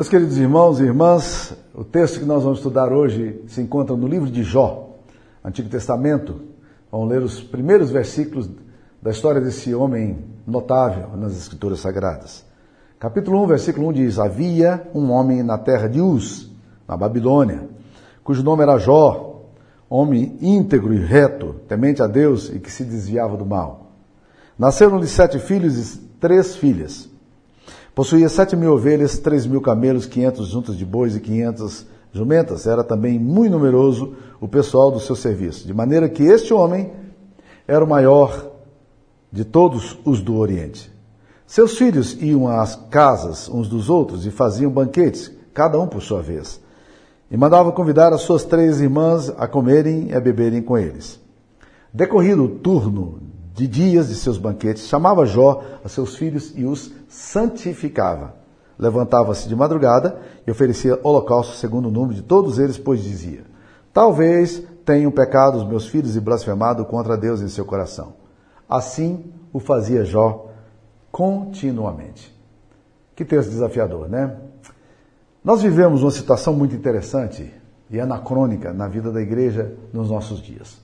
Meus queridos irmãos e irmãs, o texto que nós vamos estudar hoje se encontra no livro de Jó, Antigo Testamento. Vamos ler os primeiros versículos da história desse homem notável nas Escrituras Sagradas. Capítulo 1, versículo 1 diz: Havia um homem na terra de Uz, na Babilônia, cujo nome era Jó, homem íntegro e reto, temente a Deus e que se desviava do mal. Nasceram-lhe sete filhos e três filhas. Possuía sete mil ovelhas, três mil camelos, quinhentos juntas de bois e quinhentas jumentas. Era também muito numeroso o pessoal do seu serviço. De maneira que este homem era o maior de todos os do Oriente. Seus filhos iam às casas uns dos outros e faziam banquetes, cada um por sua vez. E mandava convidar as suas três irmãs a comerem e a beberem com eles. Decorrido o turno de dias de seus banquetes, chamava Jó a seus filhos e os santificava. Levantava-se de madrugada e oferecia holocausto segundo o número de todos eles, pois dizia: Talvez tenham pecado os meus filhos e blasfemado contra Deus em seu coração. Assim o fazia Jó continuamente. Que texto desafiador, né? Nós vivemos uma situação muito interessante e anacrônica na vida da igreja nos nossos dias.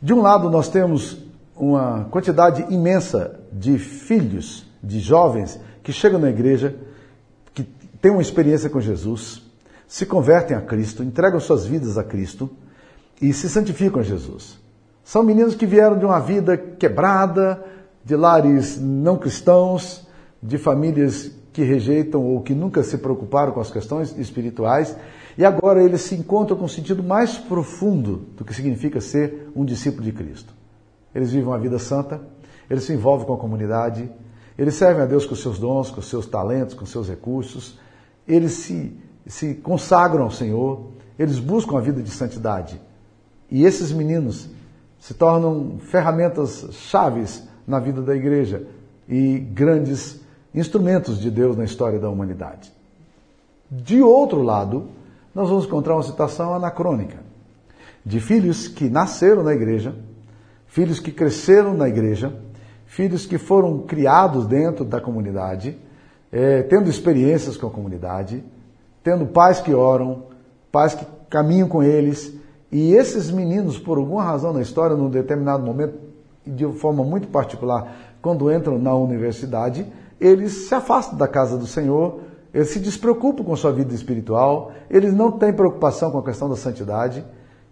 De um lado, nós temos uma quantidade imensa de filhos, de jovens que chegam na igreja, que têm uma experiência com Jesus, se convertem a Cristo, entregam suas vidas a Cristo e se santificam a Jesus. São meninos que vieram de uma vida quebrada, de lares não cristãos, de famílias que rejeitam ou que nunca se preocuparam com as questões espirituais, e agora eles se encontram com um sentido mais profundo do que significa ser um discípulo de Cristo. Eles vivem uma vida santa, eles se envolvem com a comunidade, eles servem a Deus com seus dons, com seus talentos, com seus recursos, eles se, se consagram ao Senhor, eles buscam a vida de santidade. E esses meninos se tornam ferramentas chaves na vida da igreja e grandes instrumentos de Deus na história da humanidade. De outro lado, nós vamos encontrar uma situação anacrônica de filhos que nasceram na igreja, filhos que cresceram na igreja, filhos que foram criados dentro da comunidade, é, tendo experiências com a comunidade, tendo pais que oram, pais que caminham com eles, e esses meninos, por alguma razão na história, num determinado momento, de forma muito particular, quando entram na universidade, eles se afastam da casa do Senhor, eles se despreocupam com sua vida espiritual, eles não têm preocupação com a questão da santidade,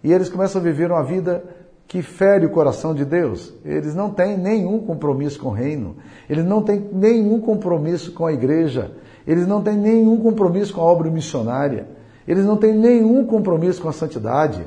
e eles começam a viver uma vida que fere o coração de Deus. Eles não têm nenhum compromisso com o reino, eles não têm nenhum compromisso com a igreja, eles não têm nenhum compromisso com a obra missionária, eles não têm nenhum compromisso com a santidade.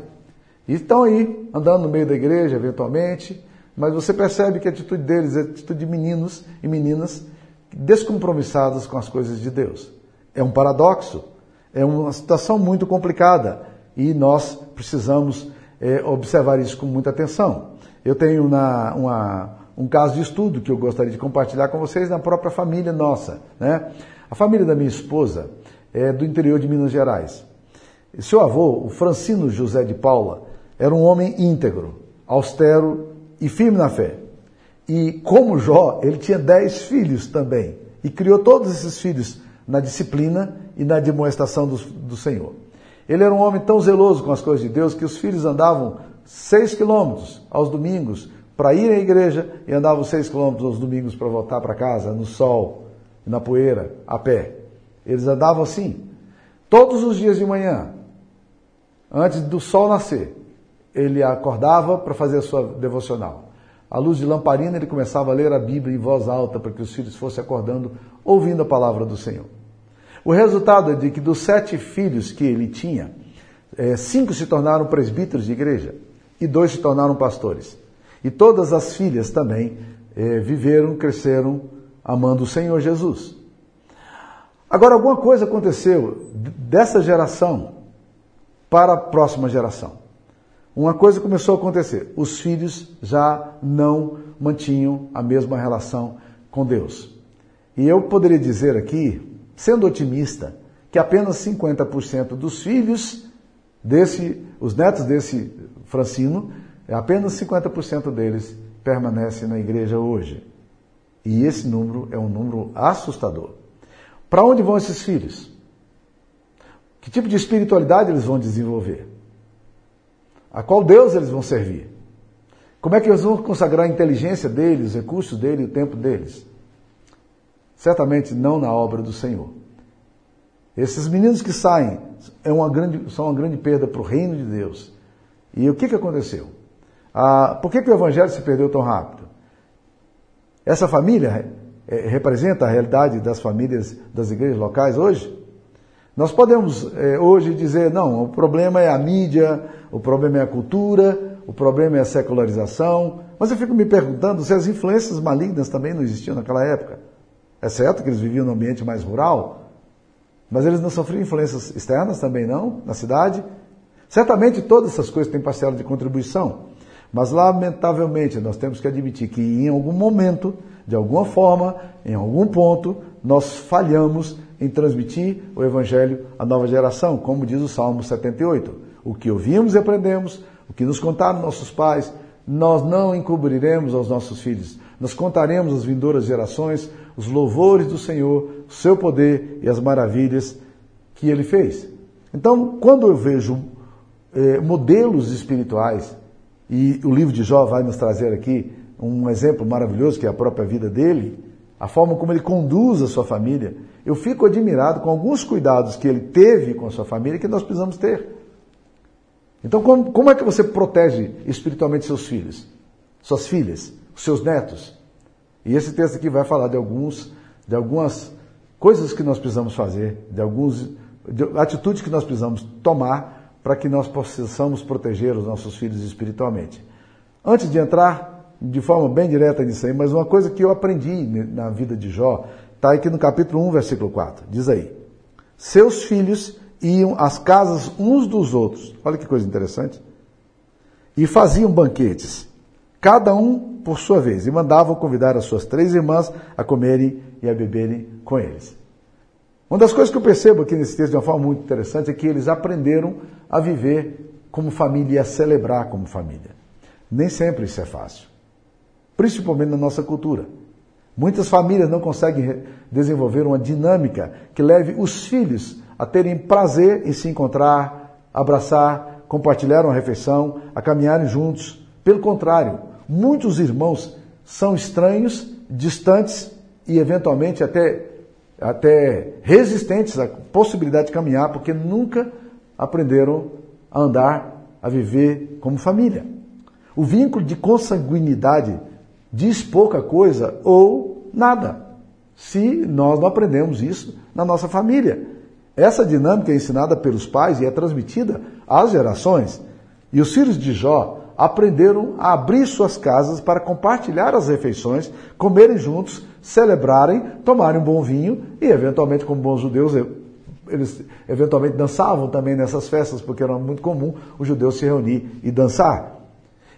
E estão aí, andando no meio da igreja, eventualmente, mas você percebe que a atitude deles é a atitude de meninos e meninas descompromissados com as coisas de Deus. É um paradoxo, é uma situação muito complicada e nós precisamos é, observar isso com muita atenção. Eu tenho na, uma, um caso de estudo que eu gostaria de compartilhar com vocês na própria família nossa. Né? A família da minha esposa é do interior de Minas Gerais. Seu avô, o Francino José de Paula, era um homem íntegro, austero e firme na fé. E como Jó, ele tinha dez filhos também. E criou todos esses filhos na disciplina e na demonstração do, do Senhor. Ele era um homem tão zeloso com as coisas de Deus que os filhos andavam seis quilômetros aos domingos para ir à igreja e andavam seis quilômetros aos domingos para voltar para casa, no sol, na poeira, a pé. Eles andavam assim, todos os dias de manhã, antes do sol nascer. Ele acordava para fazer a sua devocional. À luz de lamparina, ele começava a ler a Bíblia em voz alta para que os filhos fossem acordando, ouvindo a palavra do Senhor. O resultado é de que dos sete filhos que ele tinha, é, cinco se tornaram presbíteros de igreja e dois se tornaram pastores. E todas as filhas também é, viveram, cresceram amando o Senhor Jesus. Agora, alguma coisa aconteceu dessa geração para a próxima geração uma coisa começou a acontecer: os filhos já não mantinham a mesma relação com Deus. E eu poderia dizer aqui, sendo otimista, que apenas 50% dos filhos desse, os netos desse Francino, apenas 50% deles permanecem na igreja hoje. E esse número é um número assustador. Para onde vão esses filhos? Que tipo de espiritualidade eles vão desenvolver? A qual Deus eles vão servir? Como é que eles vão consagrar a inteligência deles, os recursos deles, o tempo deles? Certamente não na obra do Senhor. Esses meninos que saem é uma grande, são uma grande perda para o reino de Deus. E o que, que aconteceu? Ah, por que, que o evangelho se perdeu tão rápido? Essa família é, representa a realidade das famílias das igrejas locais hoje? Nós podemos é, hoje dizer, não, o problema é a mídia, o problema é a cultura, o problema é a secularização, mas eu fico me perguntando se as influências malignas também não existiam naquela época. É certo que eles viviam num ambiente mais rural, mas eles não sofriam influências externas também não, na cidade? Certamente todas essas coisas têm parcela de contribuição, mas lamentavelmente nós temos que admitir que em algum momento, de alguma forma, em algum ponto, nós falhamos em transmitir o Evangelho à nova geração, como diz o Salmo 78. O que ouvimos e aprendemos, o que nos contaram nossos pais, nós não encobriremos aos nossos filhos. Nós contaremos às vindouras gerações os louvores do Senhor, o seu poder e as maravilhas que ele fez. Então, quando eu vejo eh, modelos espirituais, e o livro de Jó vai nos trazer aqui um exemplo maravilhoso, que é a própria vida dele, a forma como ele conduz a sua família, eu fico admirado com alguns cuidados que ele teve com a sua família que nós precisamos ter. Então, como, como é que você protege espiritualmente seus filhos, suas filhas, seus netos? E esse texto aqui vai falar de alguns, de algumas coisas que nós precisamos fazer, de algumas atitudes que nós precisamos tomar para que nós possamos proteger os nossos filhos espiritualmente. Antes de entrar de forma bem direta nisso aí, mas uma coisa que eu aprendi na vida de Jó, está aqui no capítulo 1, versículo 4. Diz aí: Seus filhos iam às casas uns dos outros. Olha que coisa interessante. E faziam banquetes, cada um por sua vez, e mandavam convidar as suas três irmãs a comerem e a beberem com eles. Uma das coisas que eu percebo aqui nesse texto de uma forma muito interessante é que eles aprenderam a viver como família e a celebrar como família. Nem sempre isso é fácil, principalmente na nossa cultura. Muitas famílias não conseguem desenvolver uma dinâmica que leve os filhos a terem prazer em se encontrar, abraçar, compartilhar uma refeição, a caminharem juntos. Pelo contrário, muitos irmãos são estranhos, distantes e eventualmente até, até resistentes à possibilidade de caminhar, porque nunca aprenderam a andar, a viver como família. O vínculo de consanguinidade diz pouca coisa ou nada, se nós não aprendemos isso na nossa família. Essa dinâmica é ensinada pelos pais e é transmitida às gerações. E os filhos de Jó aprenderam a abrir suas casas para compartilhar as refeições, comerem juntos, celebrarem, tomarem um bom vinho e, eventualmente, como bons judeus, eles eventualmente dançavam também nessas festas, porque era muito comum os judeus se reunir e dançar.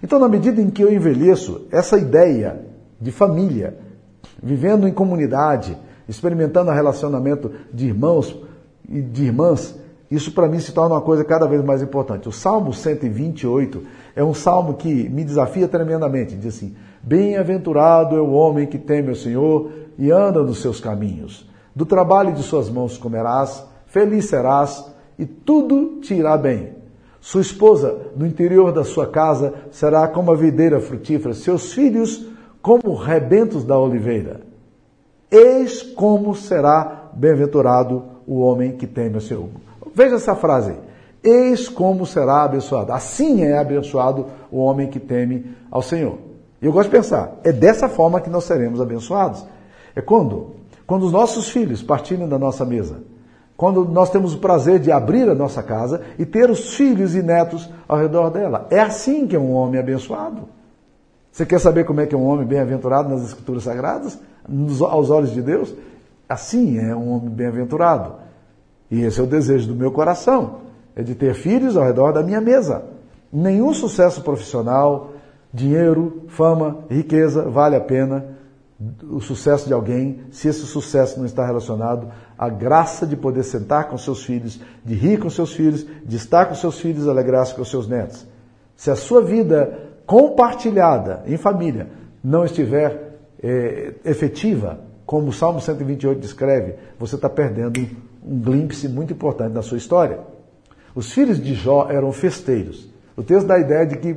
Então, na medida em que eu envelheço, essa ideia de família, vivendo em comunidade, experimentando o relacionamento de irmãos, e de irmãs, isso para mim se torna uma coisa cada vez mais importante. O Salmo 128 é um salmo que me desafia tremendamente. Diz assim: Bem-aventurado é o homem que teme o Senhor e anda nos seus caminhos. Do trabalho de suas mãos comerás, feliz serás e tudo te irá bem. Sua esposa, no interior da sua casa, será como a videira frutífera, seus filhos como rebentos da oliveira. Eis como será bem-aventurado o homem que teme o Senhor. Veja essa frase. Eis como será abençoado. Assim é abençoado o homem que teme ao Senhor. E eu gosto de pensar, é dessa forma que nós seremos abençoados. É quando? Quando os nossos filhos partilham da nossa mesa. Quando nós temos o prazer de abrir a nossa casa e ter os filhos e netos ao redor dela. É assim que é um homem abençoado. Você quer saber como é que é um homem bem-aventurado nas Escrituras Sagradas? aos olhos de Deus? Assim é um homem bem-aventurado. E esse é o desejo do meu coração, é de ter filhos ao redor da minha mesa. Nenhum sucesso profissional, dinheiro, fama, riqueza vale a pena o sucesso de alguém se esse sucesso não está relacionado à graça de poder sentar com seus filhos, de rir com seus filhos, de estar com seus filhos, alegrar-se com seus netos. Se a sua vida compartilhada em família não estiver é, efetiva, como o Salmo 128 descreve, você está perdendo um glimpse muito importante da sua história. Os filhos de Jó eram festeiros. O texto dá a ideia de que,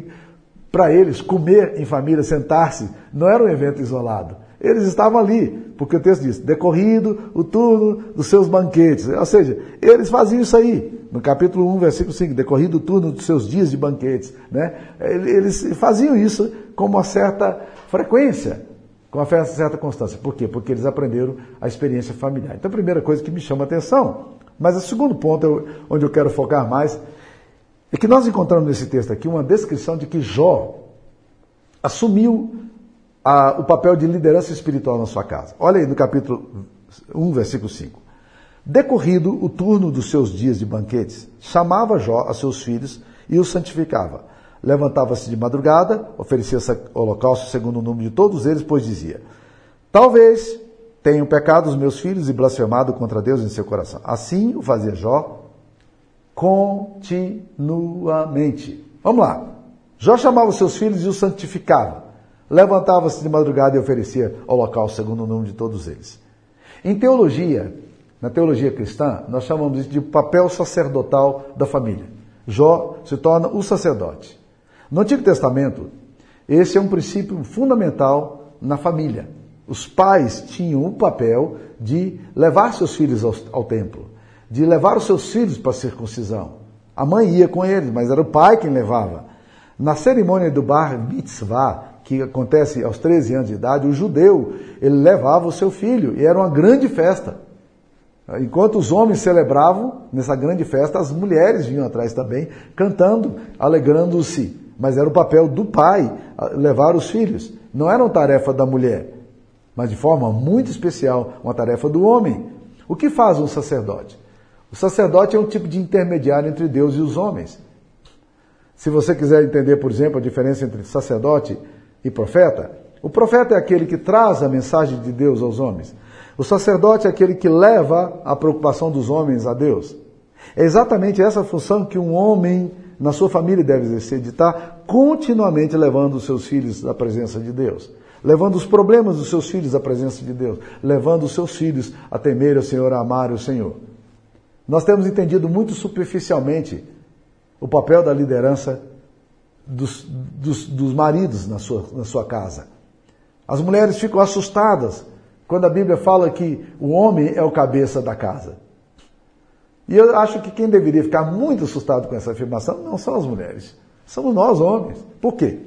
para eles, comer em família, sentar-se, não era um evento isolado. Eles estavam ali, porque o texto diz, decorrido o turno dos seus banquetes. Ou seja, eles faziam isso aí. No capítulo 1, versículo 5, decorrido o turno dos seus dias de banquetes. Né? Eles faziam isso com uma certa frequência, com uma certa constância. Por quê? Porque eles aprenderam a experiência familiar. Então, a primeira coisa que me chama a atenção, mas o segundo ponto, onde eu quero focar mais, é que nós encontramos nesse texto aqui uma descrição de que Jó assumiu a, o papel de liderança espiritual na sua casa. Olha aí no capítulo 1, versículo 5. Decorrido o turno dos seus dias de banquetes, chamava Jó a seus filhos e os santificava. Levantava-se de madrugada, oferecia holocausto segundo o número de todos eles, pois dizia: Talvez tenham pecado os meus filhos e blasfemado contra Deus em seu coração. Assim o fazia Jó continuamente. Vamos lá. Jó chamava os seus filhos e os santificava levantava-se de madrugada e oferecia holocausto segundo o número de todos eles. Em teologia, na teologia cristã, nós chamamos isso de papel sacerdotal da família. Jó se torna o sacerdote. No Antigo Testamento, esse é um princípio fundamental na família. Os pais tinham o papel de levar seus filhos ao, ao templo, de levar os seus filhos para a circuncisão. A mãe ia com eles, mas era o pai quem levava. Na cerimônia do Bar Mitzvah, que acontece aos 13 anos de idade, o judeu, ele levava o seu filho e era uma grande festa. Enquanto os homens celebravam nessa grande festa, as mulheres vinham atrás também, cantando, alegrando-se. Mas era o papel do pai levar os filhos. Não era uma tarefa da mulher, mas de forma muito especial, uma tarefa do homem. O que faz um sacerdote? O sacerdote é um tipo de intermediário entre Deus e os homens. Se você quiser entender, por exemplo, a diferença entre sacerdote e profeta, o profeta é aquele que traz a mensagem de Deus aos homens. O sacerdote é aquele que leva a preocupação dos homens a Deus. É exatamente essa função que um homem na sua família deve exercer, de estar continuamente levando os seus filhos à presença de Deus, levando os problemas dos seus filhos à presença de Deus, levando os seus filhos a temer o Senhor, a amar o Senhor. Nós temos entendido muito superficialmente o papel da liderança dos, dos, dos maridos na sua, na sua casa. As mulheres ficam assustadas quando a Bíblia fala que o homem é o cabeça da casa. E eu acho que quem deveria ficar muito assustado com essa afirmação não são as mulheres, somos nós homens. Por quê?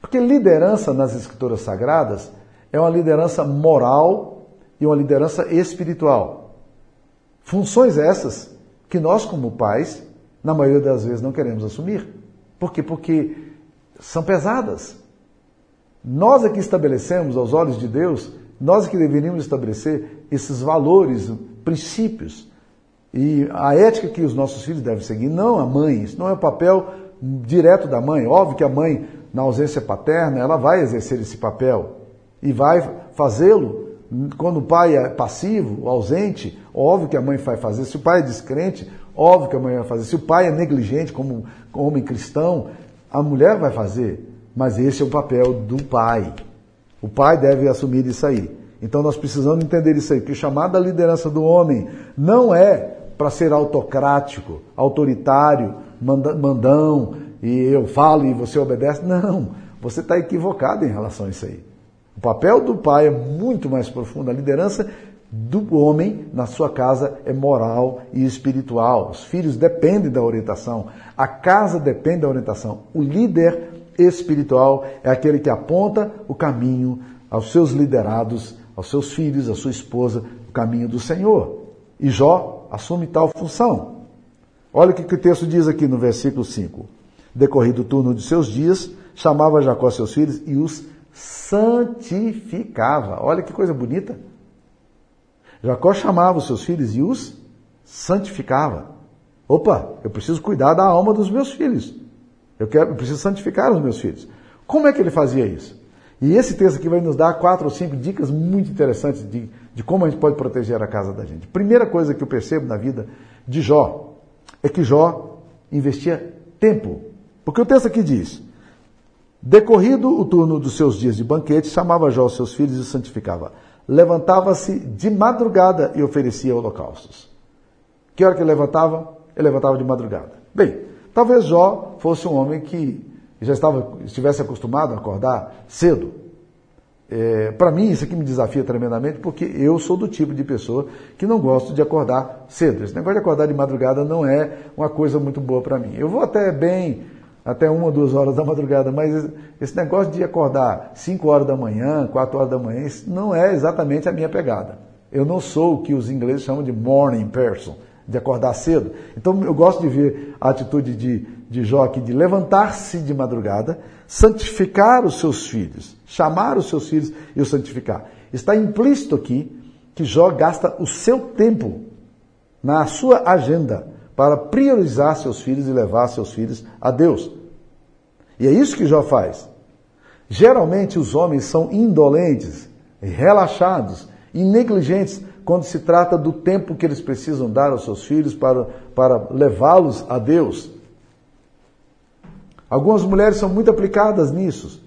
Porque liderança nas escrituras sagradas é uma liderança moral e uma liderança espiritual. Funções essas que nós, como pais, na maioria das vezes não queremos assumir. Por quê? Porque são pesadas. Nós aqui estabelecemos, aos olhos de Deus, nós que deveríamos estabelecer esses valores, princípios e a ética que os nossos filhos devem seguir, não a mãe. Isso não é o papel direto da mãe. Óbvio que a mãe, na ausência paterna, ela vai exercer esse papel e vai fazê-lo quando o pai é passivo, ausente. Óbvio que a mãe vai fazer. Se o pai é descrente, Óbvio que a mãe vai fazer. Se o pai é negligente como homem cristão, a mulher vai fazer. Mas esse é o papel do pai. O pai deve assumir isso aí. Então nós precisamos entender isso aí, que o chamado liderança do homem não é para ser autocrático, autoritário, mandão, e eu falo e você obedece. Não, você está equivocado em relação a isso aí. O papel do pai é muito mais profundo. A liderança do homem na sua casa é moral e espiritual. Os filhos dependem da orientação, a casa depende da orientação. O líder espiritual é aquele que aponta o caminho aos seus liderados, aos seus filhos, à sua esposa, o caminho do Senhor. E Jó assume tal função. Olha o que o texto diz aqui no versículo 5. Decorrido o turno de seus dias, chamava Jacó seus filhos e os santificava. Olha que coisa bonita. Jacó chamava os seus filhos e os santificava. Opa, eu preciso cuidar da alma dos meus filhos. Eu, quero, eu preciso santificar os meus filhos. Como é que ele fazia isso? E esse texto aqui vai nos dar quatro ou cinco dicas muito interessantes de, de como a gente pode proteger a casa da gente. Primeira coisa que eu percebo na vida de Jó é que Jó investia tempo. Porque o texto aqui diz: Decorrido o turno dos seus dias de banquete, chamava Jó seus filhos e santificava levantava-se de madrugada e oferecia holocaustos. Que hora que ele levantava? Ele levantava de madrugada. Bem, talvez Jó fosse um homem que já estava, estivesse acostumado a acordar cedo. É, para mim, isso aqui me desafia tremendamente, porque eu sou do tipo de pessoa que não gosto de acordar cedo. Esse negócio de acordar de madrugada não é uma coisa muito boa para mim. Eu vou até bem, até uma, duas horas da madrugada, mas esse negócio de acordar cinco horas da manhã, quatro horas da manhã, isso não é exatamente a minha pegada. Eu não sou o que os ingleses chamam de morning person, de acordar cedo. Então eu gosto de ver a atitude de, de Jó aqui, de levantar-se de madrugada, santificar os seus filhos, chamar os seus filhos e os santificar. Está implícito aqui que Jó gasta o seu tempo na sua agenda para priorizar seus filhos e levar seus filhos a Deus. E é isso que Jó faz. Geralmente os homens são indolentes, relaxados e negligentes quando se trata do tempo que eles precisam dar aos seus filhos para, para levá-los a Deus. Algumas mulheres são muito aplicadas nisso,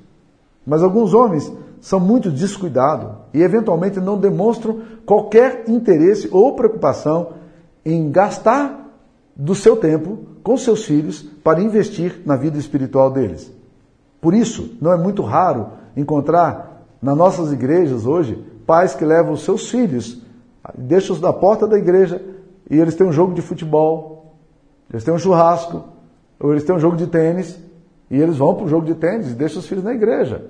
mas alguns homens são muito descuidados e eventualmente não demonstram qualquer interesse ou preocupação em gastar do seu tempo com seus filhos para investir na vida espiritual deles. Por isso, não é muito raro encontrar nas nossas igrejas hoje pais que levam seus filhos, deixam-os na porta da igreja e eles têm um jogo de futebol, eles têm um churrasco, ou eles têm um jogo de tênis, e eles vão para o jogo de tênis e deixam os filhos na igreja.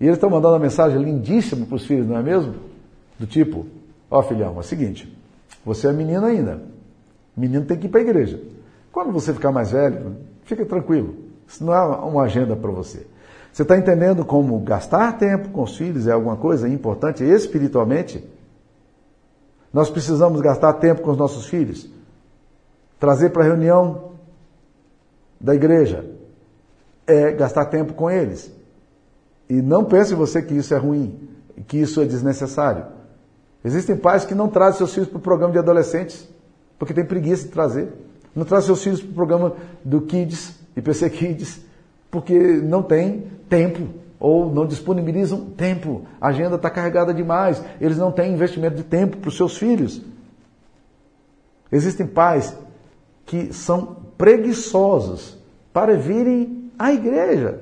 E eles estão mandando uma mensagem lindíssima para os filhos, não é mesmo? Do tipo, ó oh, filhão, é o seguinte, você é menino ainda. Menino tem que ir para a igreja. Quando você ficar mais velho, fica tranquilo. Isso não é uma agenda para você. Você está entendendo como gastar tempo com os filhos é alguma coisa importante espiritualmente? Nós precisamos gastar tempo com os nossos filhos. Trazer para a reunião da igreja, é gastar tempo com eles. E não pense você que isso é ruim, que isso é desnecessário. Existem pais que não trazem seus filhos para o programa de adolescentes, porque tem preguiça de trazer. Não trazem seus filhos para o programa do Kids, IPC Kids, porque não tem tempo ou não disponibilizam tempo. A agenda está carregada demais. Eles não têm investimento de tempo para os seus filhos. Existem pais que são preguiçosos para virem a igreja.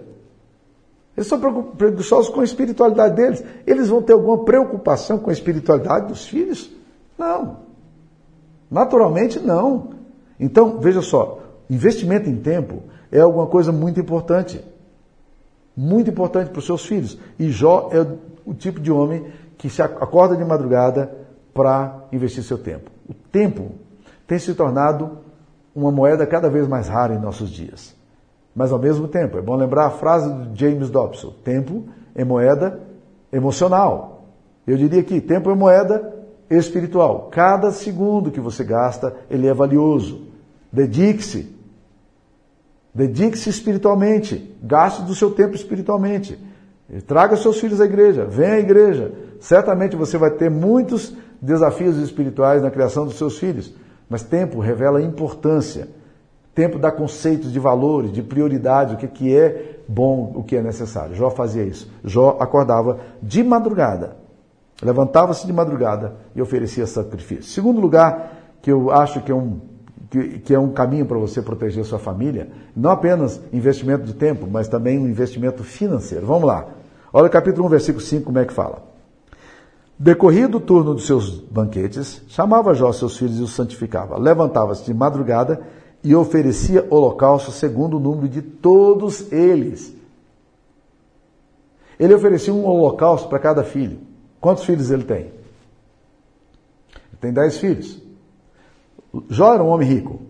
Eles são preguiçosos com a espiritualidade deles. Eles vão ter alguma preocupação com a espiritualidade dos filhos? Não. Naturalmente, não. Então, veja só, investimento em tempo é alguma coisa muito importante. Muito importante para os seus filhos. E Jó é o tipo de homem que se acorda de madrugada para investir seu tempo. O tempo tem se tornado uma moeda cada vez mais rara em nossos dias. Mas ao mesmo tempo, é bom lembrar a frase de James Dobson: tempo é moeda emocional. Eu diria que tempo é moeda espiritual. Cada segundo que você gasta, ele é valioso. Dedique-se. Dedique-se espiritualmente. Gaste do seu tempo espiritualmente. Traga seus filhos à igreja. Venha à igreja. Certamente você vai ter muitos desafios espirituais na criação dos seus filhos. Mas tempo revela importância. Tempo dá conceitos de valores, de prioridade, o que, é bom, o que é necessário. Jó fazia isso. Jó acordava de madrugada, levantava-se de madrugada e oferecia sacrifício. Segundo lugar, que eu acho que é um, que, que é um caminho para você proteger sua família, não apenas investimento de tempo, mas também um investimento financeiro. Vamos lá. Olha o capítulo 1, versículo 5, como é que fala. Decorrido o turno dos seus banquetes, chamava Jó seus filhos e os santificava. Levantava-se de madrugada e oferecia holocausto segundo o número de todos eles. Ele oferecia um holocausto para cada filho. Quantos filhos ele tem? Ele tem dez filhos. Jó era um homem rico.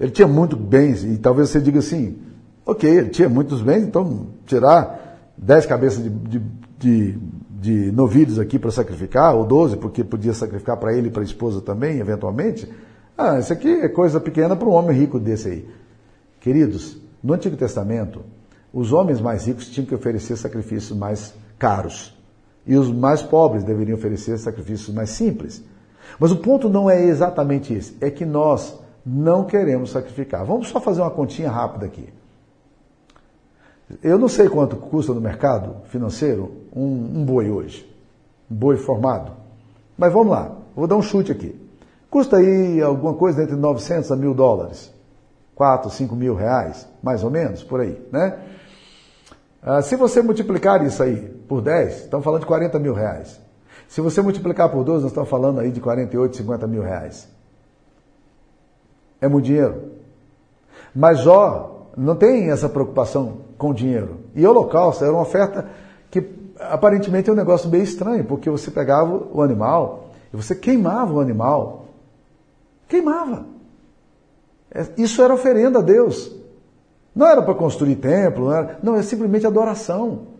Ele tinha muitos bens, e talvez você diga assim, ok, ele tinha muitos bens, então tirar dez cabeças de, de, de, de novilhos aqui para sacrificar, ou doze, porque podia sacrificar para ele e para a esposa também, eventualmente, ah, isso aqui é coisa pequena para um homem rico desse aí. Queridos, no Antigo Testamento, os homens mais ricos tinham que oferecer sacrifícios mais caros. E os mais pobres deveriam oferecer sacrifícios mais simples. Mas o ponto não é exatamente esse, é que nós não queremos sacrificar. Vamos só fazer uma continha rápida aqui. Eu não sei quanto custa no mercado financeiro um, um boi hoje, um boi formado. Mas vamos lá, vou dar um chute aqui. Custa aí alguma coisa entre 900 a mil dólares. 4, 5 mil reais, mais ou menos, por aí, né? Ah, se você multiplicar isso aí por 10, estamos falando de 40 mil reais. Se você multiplicar por 12, nós estamos falando aí de 48, 50 mil reais. É muito dinheiro. Mas Jó não tem essa preocupação com dinheiro. E holocausto era uma oferta que aparentemente é um negócio meio estranho, porque você pegava o animal e você queimava o animal. Queimava. É, isso era oferenda a Deus. Não era para construir templo, não, era, não, é simplesmente adoração.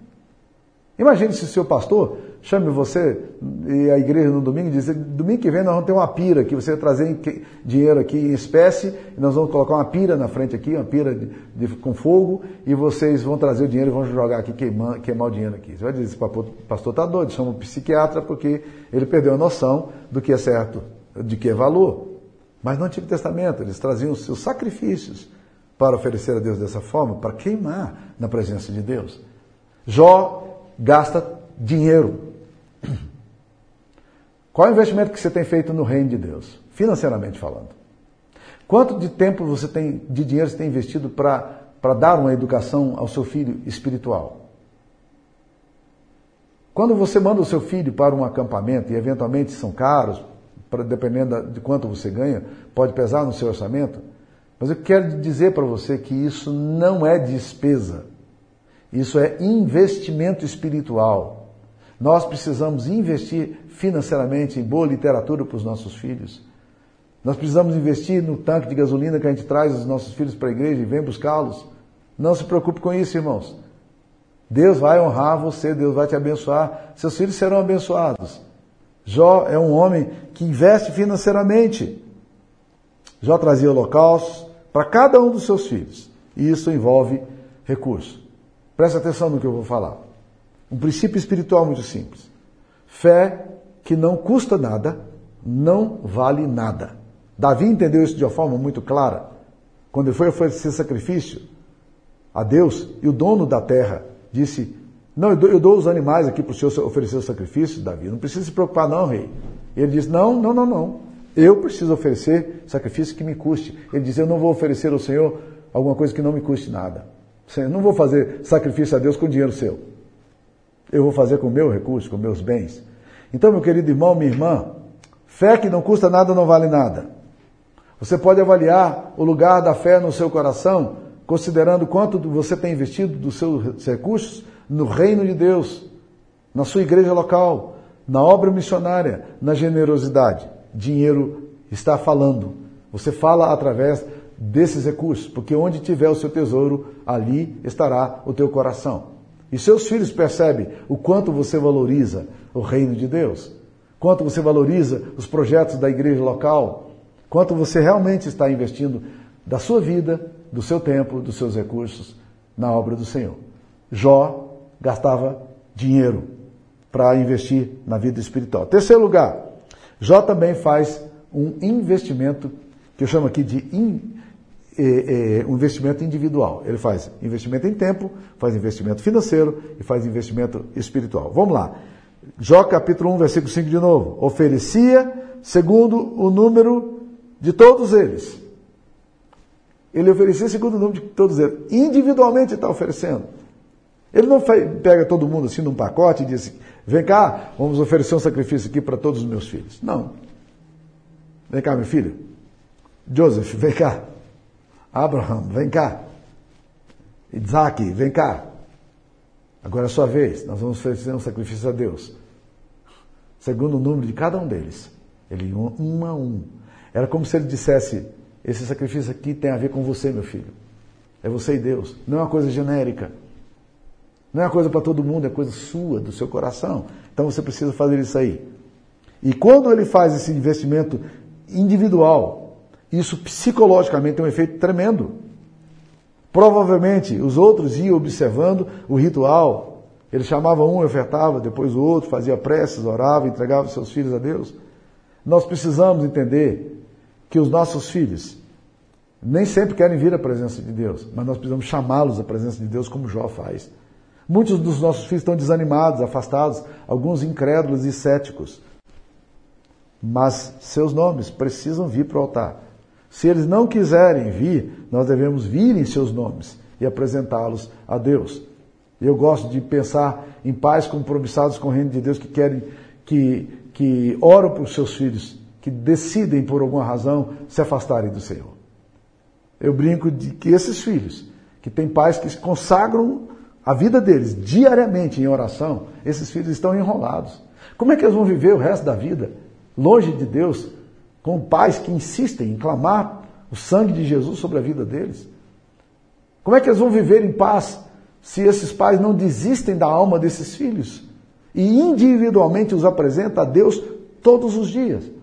Imagine se o seu pastor chame você e a igreja no domingo e diz, domingo que vem nós vamos ter uma pira aqui, você vai trazer dinheiro aqui em espécie, e nós vamos colocar uma pira na frente aqui, uma pira de, de, com fogo, e vocês vão trazer o dinheiro e vão jogar aqui, queimar, queimar o dinheiro aqui. Você vai dizer, o pastor está doido, chama um psiquiatra porque ele perdeu a noção do que é certo, de que é valor. Mas no Antigo Testamento eles traziam os seus sacrifícios para oferecer a Deus dessa forma, para queimar na presença de Deus. Jó gasta dinheiro. Qual é o investimento que você tem feito no reino de Deus, financeiramente falando? Quanto de tempo você tem, de dinheiro você tem investido para dar uma educação ao seu filho espiritual? Quando você manda o seu filho para um acampamento, e eventualmente são caros, dependendo de quanto você ganha, pode pesar no seu orçamento. Mas eu quero dizer para você que isso não é despesa. Isso é investimento espiritual. Nós precisamos investir financeiramente em boa literatura para os nossos filhos. Nós precisamos investir no tanque de gasolina que a gente traz os nossos filhos para a igreja e vem buscá-los. Não se preocupe com isso, irmãos. Deus vai honrar você, Deus vai te abençoar. Seus filhos serão abençoados. Jó é um homem que investe financeiramente. Jó trazia holocaustos para cada um dos seus filhos. E isso envolve recursos. Presta atenção no que eu vou falar. Um princípio espiritual muito simples. Fé que não custa nada, não vale nada. Davi entendeu isso de uma forma muito clara. Quando ele foi oferecer sacrifício a Deus, e o dono da terra disse: não, eu dou, eu dou os animais aqui para o senhor oferecer o sacrifício, Davi. Não precisa se preocupar, não, rei. Ele diz: Não, não, não, não. Eu preciso oferecer sacrifício que me custe. Ele diz: Eu não vou oferecer ao Senhor alguma coisa que não me custe nada. Eu não vou fazer sacrifício a Deus com dinheiro seu. Eu vou fazer com o meu recurso, com meus bens. Então, meu querido irmão, minha irmã, fé que não custa nada não vale nada. Você pode avaliar o lugar da fé no seu coração, considerando quanto você tem investido dos seus recursos no reino de Deus, na sua igreja local, na obra missionária, na generosidade. Dinheiro está falando. Você fala através desses recursos, porque onde tiver o seu tesouro, ali estará o teu coração. E seus filhos percebem o quanto você valoriza o reino de Deus, quanto você valoriza os projetos da igreja local, quanto você realmente está investindo da sua vida, do seu tempo, dos seus recursos na obra do Senhor. Jó gastava dinheiro para investir na vida espiritual. Terceiro lugar, Jó também faz um investimento que eu chamo aqui de in, é, é, um investimento individual. Ele faz investimento em tempo, faz investimento financeiro e faz investimento espiritual. Vamos lá. Jó capítulo 1, versículo 5 de novo. Oferecia segundo o número de todos eles. Ele oferecia segundo o número de todos eles. Individualmente está oferecendo. Ele não pega todo mundo assim num pacote e diz: vem cá, vamos oferecer um sacrifício aqui para todos os meus filhos. Não. Vem cá, meu filho. Joseph, vem cá. Abraham, vem cá. Isaac, vem cá. Agora é a sua vez, nós vamos oferecer um sacrifício a Deus. Segundo o número de cada um deles. Ele ia um a um. Era como se ele dissesse: esse sacrifício aqui tem a ver com você, meu filho. É você e Deus. Não é uma coisa genérica. Não é uma coisa para todo mundo, é coisa sua, do seu coração. Então você precisa fazer isso aí. E quando ele faz esse investimento individual, isso psicologicamente tem um efeito tremendo. Provavelmente os outros iam observando o ritual. Ele chamava um ofertava, depois o outro fazia preces, orava, entregava seus filhos a Deus. Nós precisamos entender que os nossos filhos nem sempre querem vir à presença de Deus, mas nós precisamos chamá-los à presença de Deus como Jó faz. Muitos dos nossos filhos estão desanimados, afastados, alguns incrédulos e céticos. mas seus nomes precisam vir para o altar. Se eles não quiserem vir, nós devemos vir em seus nomes e apresentá-los a Deus. Eu gosto de pensar em pais compromissados com o reino de Deus que querem, que, que oram por seus filhos, que decidem por alguma razão se afastarem do Senhor. Eu brinco de que esses filhos, que têm pais que consagram a vida deles diariamente em oração, esses filhos estão enrolados. Como é que eles vão viver o resto da vida longe de Deus, com pais que insistem em clamar o sangue de Jesus sobre a vida deles? Como é que eles vão viver em paz se esses pais não desistem da alma desses filhos e individualmente os apresenta a Deus todos os dias?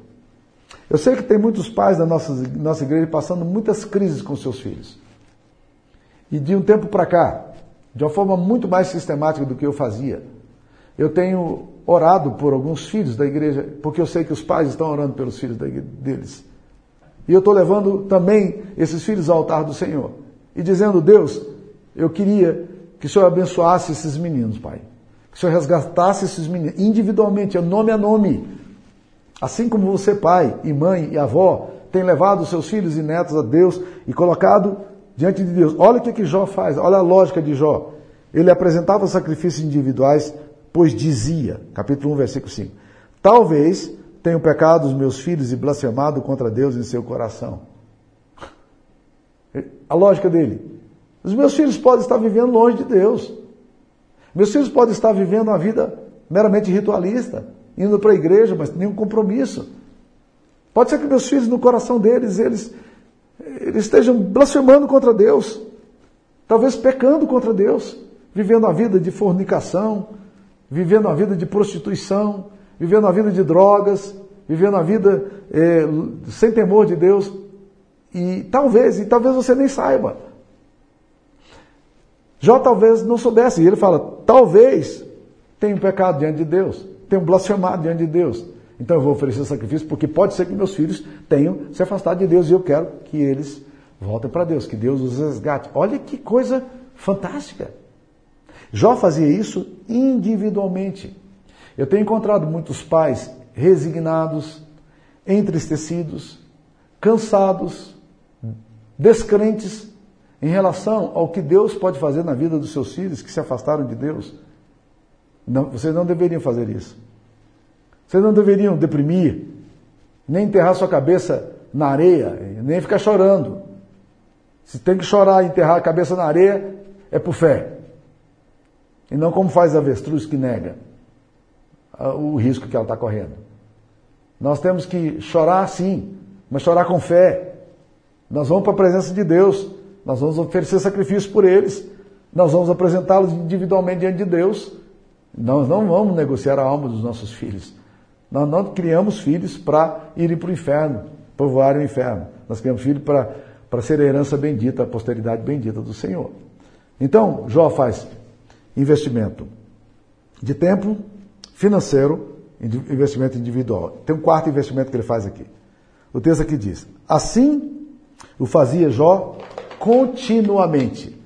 Eu sei que tem muitos pais da nossa, nossa igreja passando muitas crises com seus filhos. E de um tempo para cá, de uma forma muito mais sistemática do que eu fazia, eu tenho orado por alguns filhos da igreja, porque eu sei que os pais estão orando pelos filhos deles. E eu estou levando também esses filhos ao altar do Senhor. E dizendo, Deus, eu queria que o Senhor abençoasse esses meninos, Pai. Que o Senhor resgatasse esses meninos individualmente, nome a nome. Assim como você, pai e mãe e avó, tem levado seus filhos e netos a Deus e colocado diante de Deus. Olha o que, que Jó faz, olha a lógica de Jó. Ele apresentava sacrifícios individuais, pois dizia, capítulo 1, versículo 5, talvez tenham pecado os meus filhos e blasfemado contra Deus em seu coração. A lógica dele. Os meus filhos podem estar vivendo longe de Deus. Meus filhos podem estar vivendo uma vida meramente ritualista indo para a igreja, mas nenhum compromisso. Pode ser que meus filhos, no coração deles, eles, eles estejam blasfemando contra Deus, talvez pecando contra Deus, vivendo a vida de fornicação, vivendo a vida de prostituição, vivendo a vida de drogas, vivendo a vida é, sem temor de Deus. E talvez, e talvez você nem saiba. Jó talvez não soubesse, e ele fala: talvez tenha um pecado diante de Deus tenho blasfemado diante de Deus. Então eu vou oferecer sacrifício porque pode ser que meus filhos tenham se afastado de Deus e eu quero que eles voltem para Deus, que Deus os resgate. Olha que coisa fantástica. Jó fazia isso individualmente. Eu tenho encontrado muitos pais resignados, entristecidos, cansados, descrentes em relação ao que Deus pode fazer na vida dos seus filhos que se afastaram de Deus. Não, vocês não deveriam fazer isso. Vocês não deveriam deprimir, nem enterrar sua cabeça na areia, nem ficar chorando. Se tem que chorar e enterrar a cabeça na areia, é por fé. E não como faz a avestruz que nega o risco que ela está correndo. Nós temos que chorar sim, mas chorar com fé. Nós vamos para a presença de Deus, nós vamos oferecer sacrifício por eles, nós vamos apresentá-los individualmente diante de Deus nós não vamos negociar a alma dos nossos filhos. Nós não criamos filhos para irem para o inferno, povoarem o inferno. Nós criamos filhos para ser a herança bendita, a posteridade bendita do Senhor. Então, Jó faz investimento de tempo, financeiro, investimento individual. Tem um quarto investimento que ele faz aqui. O texto aqui diz: Assim o fazia Jó continuamente.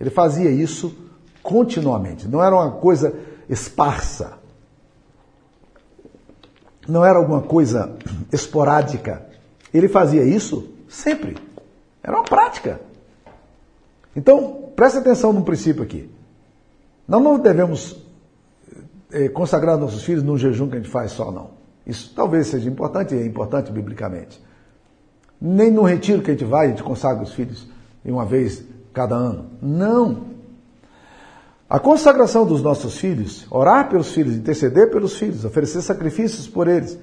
Ele fazia isso continuamente. Não era uma coisa esparsa. Não era alguma coisa esporádica. Ele fazia isso sempre. Era uma prática. Então, preste atenção num princípio aqui. Nós não devemos é, consagrar nossos filhos num jejum que a gente faz só, não. Isso talvez seja importante, é importante biblicamente. Nem no retiro que a gente vai, a gente consagra os filhos uma vez cada ano. Não. A consagração dos nossos filhos, orar pelos filhos, interceder pelos filhos, oferecer sacrifícios por eles,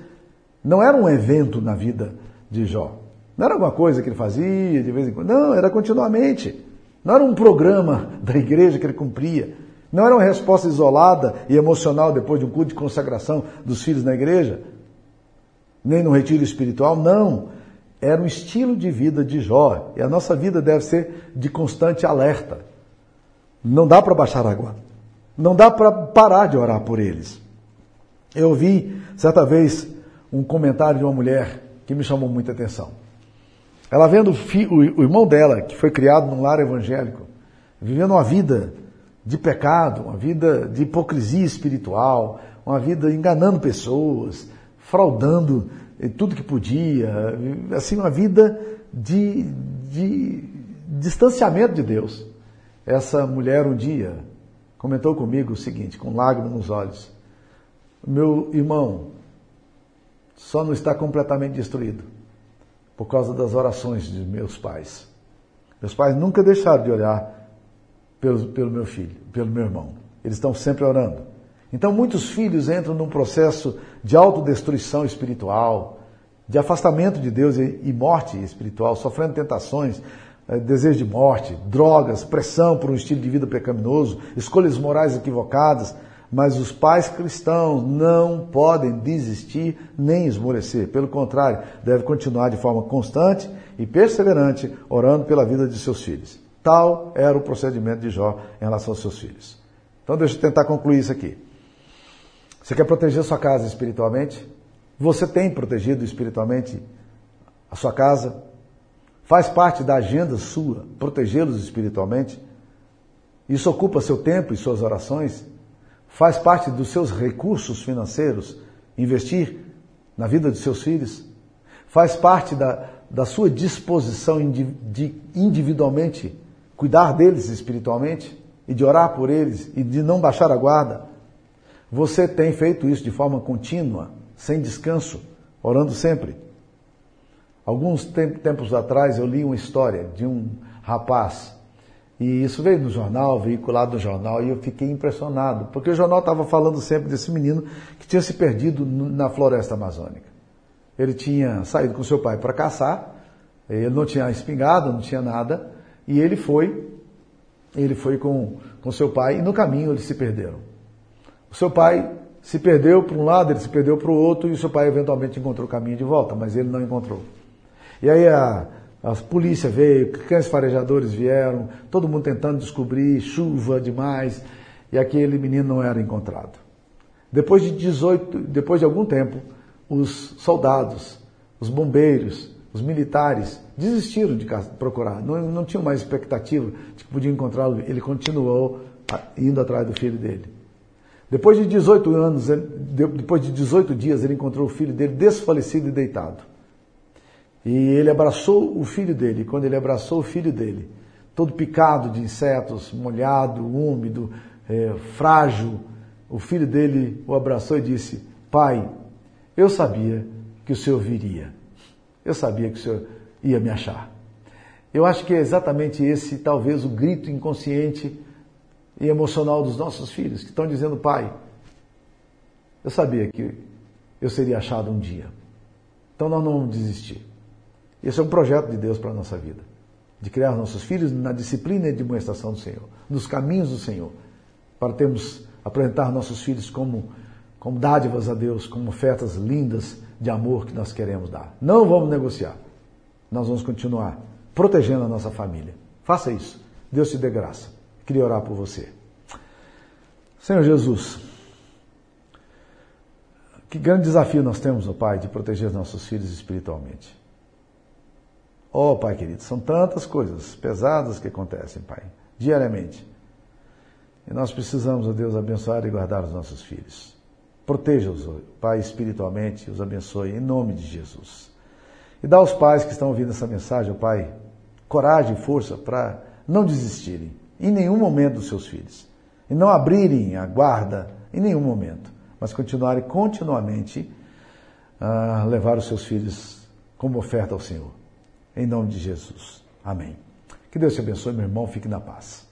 não era um evento na vida de Jó. Não era alguma coisa que ele fazia de vez em quando. Não, era continuamente. Não era um programa da igreja que ele cumpria. Não era uma resposta isolada e emocional depois de um culto de consagração dos filhos na igreja. Nem no retiro espiritual. Não. Era um estilo de vida de Jó. E a nossa vida deve ser de constante alerta. Não dá para baixar água. Não dá para parar de orar por eles. Eu ouvi certa vez um comentário de uma mulher que me chamou muita atenção. Ela vendo o, irmão dela, que foi criado num lar evangélico, vivendo uma vida de pecado, uma vida de hipocrisia espiritual, uma vida enganando pessoas, fraudando tudo que podia, assim, uma vida de, de distanciamento de Deus. Essa mulher um dia comentou comigo o seguinte, com lágrimas nos olhos: Meu irmão só não está completamente destruído por causa das orações de meus pais. Meus pais nunca deixaram de orar pelo, pelo meu filho, pelo meu irmão. Eles estão sempre orando. Então, muitos filhos entram num processo de autodestruição espiritual, de afastamento de Deus e morte espiritual, sofrendo tentações, desejo de morte, drogas, pressão por um estilo de vida pecaminoso, escolhas morais equivocadas. Mas os pais cristãos não podem desistir nem esmorecer. Pelo contrário, devem continuar de forma constante e perseverante, orando pela vida de seus filhos. Tal era o procedimento de Jó em relação aos seus filhos. Então, deixa eu tentar concluir isso aqui. Você quer proteger sua casa espiritualmente? Você tem protegido espiritualmente a sua casa? Faz parte da agenda sua protegê-los espiritualmente? Isso ocupa seu tempo e suas orações? Faz parte dos seus recursos financeiros investir na vida de seus filhos? Faz parte da, da sua disposição de individualmente cuidar deles espiritualmente e de orar por eles e de não baixar a guarda? Você tem feito isso de forma contínua, sem descanso, orando sempre. Alguns tempos atrás eu li uma história de um rapaz, e isso veio no jornal, veiculado no jornal, e eu fiquei impressionado, porque o jornal estava falando sempre desse menino que tinha se perdido na floresta amazônica. Ele tinha saído com seu pai para caçar, ele não tinha espingarda, não tinha nada, e ele foi, ele foi com, com seu pai, e no caminho eles se perderam. O seu pai se perdeu para um lado, ele se perdeu para o outro, e o seu pai eventualmente encontrou o caminho de volta, mas ele não encontrou. E aí a, polícia veio, cães farejadores vieram, todo mundo tentando descobrir, chuva demais, e aquele menino não era encontrado. Depois de 18, depois de algum tempo, os soldados, os bombeiros, os militares desistiram de procurar, não, não tinham mais expectativa de que podiam encontrá-lo. Ele continuou indo atrás do filho dele. Depois de 18 anos, depois de 18 dias, ele encontrou o filho dele desfalecido e deitado. E ele abraçou o filho dele. Quando ele abraçou o filho dele, todo picado de insetos, molhado, úmido, é, frágil, o filho dele o abraçou e disse: Pai, eu sabia que o senhor viria. Eu sabia que o senhor ia me achar. Eu acho que é exatamente esse, talvez, o grito inconsciente e emocional dos nossos filhos, que estão dizendo, pai, eu sabia que eu seria achado um dia. Então nós não vamos desistir. Esse é um projeto de Deus para a nossa vida. De criar nossos filhos na disciplina e demonstração do Senhor, nos caminhos do Senhor, para termos, apresentar nossos filhos como, como dádivas a Deus, como ofertas lindas de amor que nós queremos dar. Não vamos negociar. Nós vamos continuar protegendo a nossa família. Faça isso. Deus te dê graça. Queria orar por você. Senhor Jesus, que grande desafio nós temos, ó Pai, de proteger nossos filhos espiritualmente. Ó Pai querido, são tantas coisas pesadas que acontecem, Pai, diariamente. E nós precisamos, ó Deus, abençoar e guardar os nossos filhos. Proteja-os, Pai, espiritualmente, os abençoe em nome de Jesus. E dá aos pais que estão ouvindo essa mensagem, ó Pai, coragem e força para não desistirem em nenhum momento dos seus filhos. E não abrirem a guarda em nenhum momento, mas continuarem continuamente a levar os seus filhos como oferta ao Senhor. Em nome de Jesus. Amém. Que Deus te abençoe, meu irmão. Fique na paz.